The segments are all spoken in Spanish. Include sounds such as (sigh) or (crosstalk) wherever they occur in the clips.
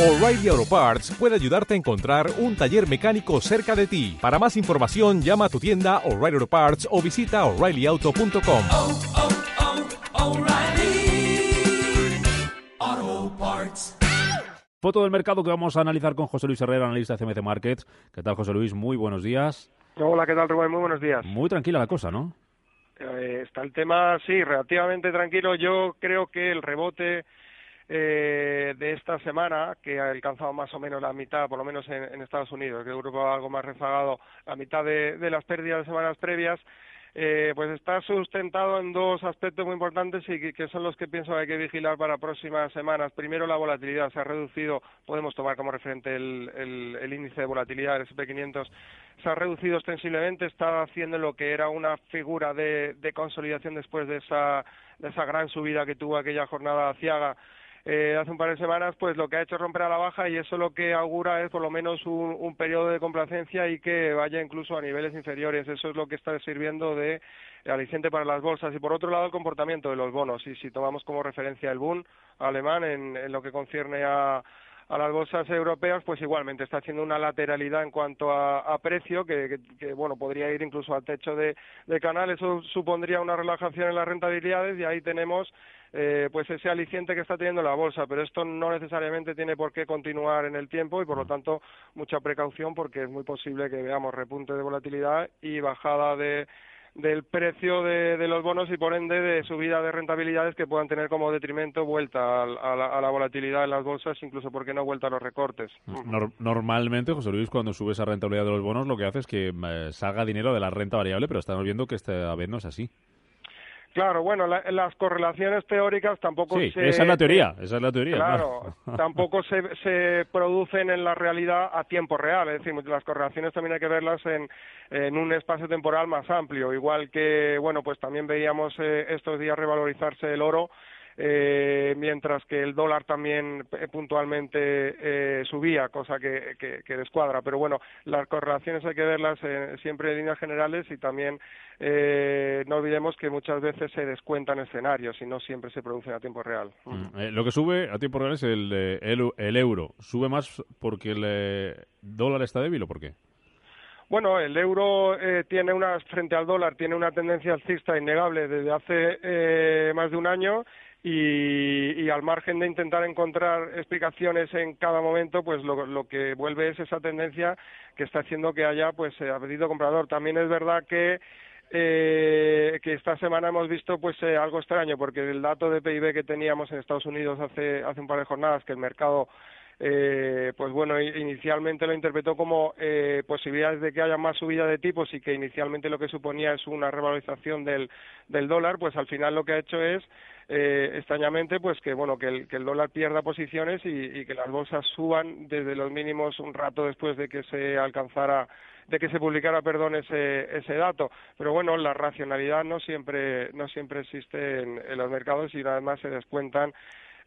O'Reilly Auto Parts puede ayudarte a encontrar un taller mecánico cerca de ti. Para más información, llama a tu tienda O'Reilly Auto Parts o visita oreillyauto.com. oh, oh, Parts. Foto del mercado que vamos a analizar con José Luis Herrera, analista de CMC Markets. ¿Qué tal, José Luis? Muy buenos días. Hola, ¿qué tal, Rubén? Muy buenos días. Muy tranquila la cosa, ¿no? Eh, está el tema, sí, relativamente tranquilo. Yo creo que el rebote eh, de esta semana, que ha alcanzado más o menos la mitad, por lo menos en, Estados Unidos, que Europa va algo más rezagado, la mitad de, las pérdidas de semanas previas, eh, pues está sustentado en dos aspectos muy importantes y que, son los que pienso que hay que vigilar para próximas semanas. Primero, la volatilidad. Se ha reducido, podemos tomar como referente el, el, el índice de volatilidad del SP500, se ha reducido ostensiblemente, está haciendo lo que era una figura de, consolidación después de esa, de esa gran subida que tuvo aquella jornada ciaga eh, hace un par de semanas, pues lo que ha hecho es romper a la baja y eso lo que augura es por lo menos un, un periodo de complacencia y que vaya incluso a niveles inferiores. Eso es lo que está sirviendo de aliciente para las bolsas. Y por otro lado, el comportamiento de los bonos. Y si tomamos como referencia el Bund alemán en, en lo que concierne a a las bolsas europeas, pues igualmente está haciendo una lateralidad en cuanto a, a precio, que, que, que, bueno, podría ir incluso al techo de, de canal. Eso supondría una relajación en las rentabilidades y ahí tenemos eh, pues ese aliciente que está teniendo la bolsa, pero esto no necesariamente tiene por qué continuar en el tiempo y por lo tanto mucha precaución porque es muy posible que veamos repunte de volatilidad y bajada de del precio de, los bonos y por ende de subida de rentabilidades que puedan tener como detrimento vuelta a, a, la, a la, volatilidad en las bolsas, incluso porque no vuelta a los recortes. Nor normalmente, José Luis, cuando sube esa rentabilidad de los bonos, lo que hace es que eh, salga dinero de la renta variable, pero estamos viendo que esta vez no es así. Claro, bueno, la, las correlaciones teóricas tampoco sí, se... esa es la teoría, esa es la teoría. Claro, (laughs) tampoco se, se producen en la realidad a tiempo real, es decir, las correlaciones también hay que verlas en, en un espacio temporal más amplio, igual que, bueno, pues también veíamos eh, estos días revalorizarse el oro, eh, mientras que el dólar también eh, puntualmente eh, subía, cosa que, que, descuadra. Pero bueno, las correlaciones hay que verlas eh, siempre en líneas generales y también eh, no olvidemos que muchas veces se descuentan escenarios y no siempre se producen a tiempo real. Mm, eh, lo que sube a tiempo real es el, el, el euro. ¿Sube más porque el dólar está débil o por qué? Bueno, el euro eh, tiene una, frente al dólar, tiene una tendencia alcista innegable desde hace eh, más de un año y, y, al margen de intentar encontrar explicaciones en cada momento, pues lo, lo que vuelve es esa tendencia que está haciendo que haya pues eh, apetito comprador. También es verdad que eh, que esta semana hemos visto pues eh, algo extraño porque el dato de PIB que teníamos en Estados Unidos hace hace un par de jornadas que el mercado eh, pues bueno, inicialmente lo interpretó como eh, posibilidades de que haya más subida de tipos y que inicialmente lo que suponía es una revalorización del, del dólar, pues al final lo que ha hecho es eh, extrañamente pues que bueno que el, que el dólar pierda posiciones y, que las bolsas suban desde los mínimos un rato después de que se alcanzara de que se publicara perdón ese ese dato. Pero bueno la racionalidad no siempre no siempre existe en los mercados y además se descuentan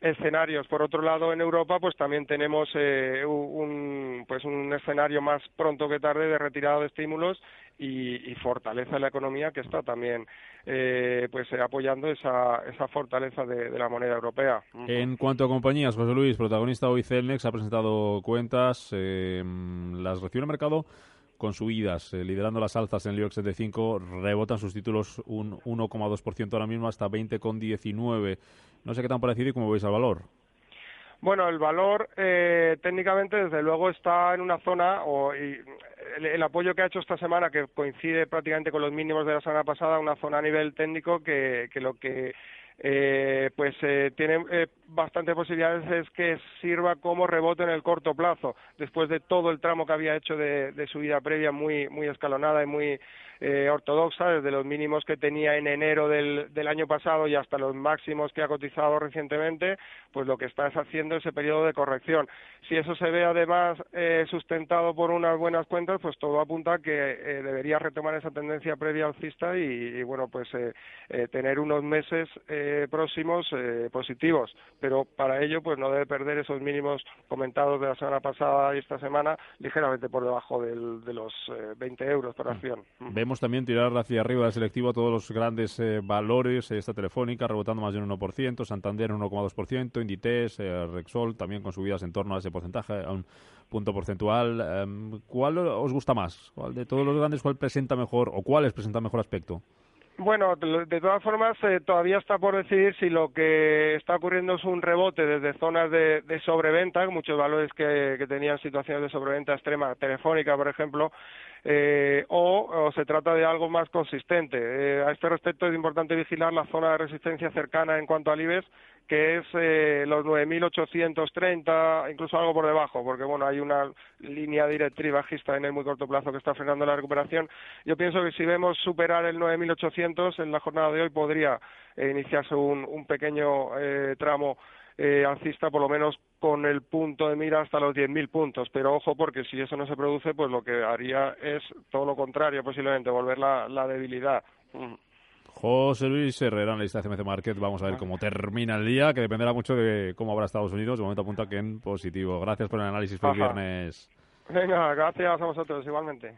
escenarios. Por otro lado, en Europa, pues también tenemos eh, un, pues un escenario más pronto que tarde de retirada de estímulos y, y fortaleza de la economía que está también eh, pues eh, apoyando esa, esa fortaleza de, la moneda europea. En cuanto a compañías, José Luis, protagonista hoy Celnex ha presentado cuentas, eh, las recibe el mercado con subidas, eh, liderando las alzas en el IBEX 75, rebotan sus títulos un 1,2% ahora mismo hasta 20,19. No sé qué tan parecido y cómo veis al valor. Bueno, el valor eh, técnicamente desde luego está en una zona o y el, el, apoyo que ha hecho esta semana que coincide prácticamente con los mínimos de la semana pasada, una zona a nivel técnico que, que lo que eh, pues eh, tiene eh, bastantes posibilidades es que sirva como rebote en el corto plazo, después de todo el tramo que había hecho de, de subida previa muy, muy escalonada y muy eh, ortodoxa, desde los mínimos que tenía en enero del, año pasado y hasta los máximos que ha cotizado recientemente, pues lo que está es haciendo ese periodo de corrección. Si eso se ve además eh, sustentado por unas buenas cuentas, pues todo apunta a que eh, debería retomar esa tendencia previa alcista y, y bueno, pues tener unos meses eh, eh, próximos eh, positivos, pero para ello pues no debe perder esos mínimos comentados de la semana pasada y esta semana ligeramente por debajo del, de los 20 euros por acción. Vemos también tirar hacia arriba del selectivo a todos los grandes valores, esta telefónica rebotando más de un 1%, Santander un 1,2%, Inditex, Rexol también con subidas en torno a ese porcentaje, a un punto porcentual. Em, ¿Cuál os gusta más? ¿Cuál de todos los grandes cuál presenta mejor o cuáles presentan mejor aspecto? Bueno, de todas formas, eh, todavía está por decidir si lo que está ocurriendo es un rebote desde zonas de, de sobreventa, muchos valores que, tenían situaciones de sobreventa extrema, telefónica, por ejemplo, eh, o, se trata de algo más consistente. Eh, a este respecto es importante vigilar la zona de resistencia cercana en cuanto al IBEX, que es eh, los 9.830, incluso algo por debajo, porque bueno, hay una línea directriz bajista en el muy corto plazo que está frenando la recuperación. Yo pienso que si vemos superar el 9.800 en la jornada de hoy podría eh, iniciarse un, pequeño eh, tramo eh, alcista, por lo menos con el punto de mira hasta los 10.000 puntos. Pero ojo, porque si eso no se produce, pues lo que haría es todo lo contrario, posiblemente, volver la, la debilidad. Mm. José Luis Herrera, analista de CMC Market. Vamos a ver cómo termina el día, que dependerá mucho de cómo habrá Estados Unidos. De momento apunta que en positivo. Gracias por el análisis el viernes. Venga, gracias a vosotros igualmente.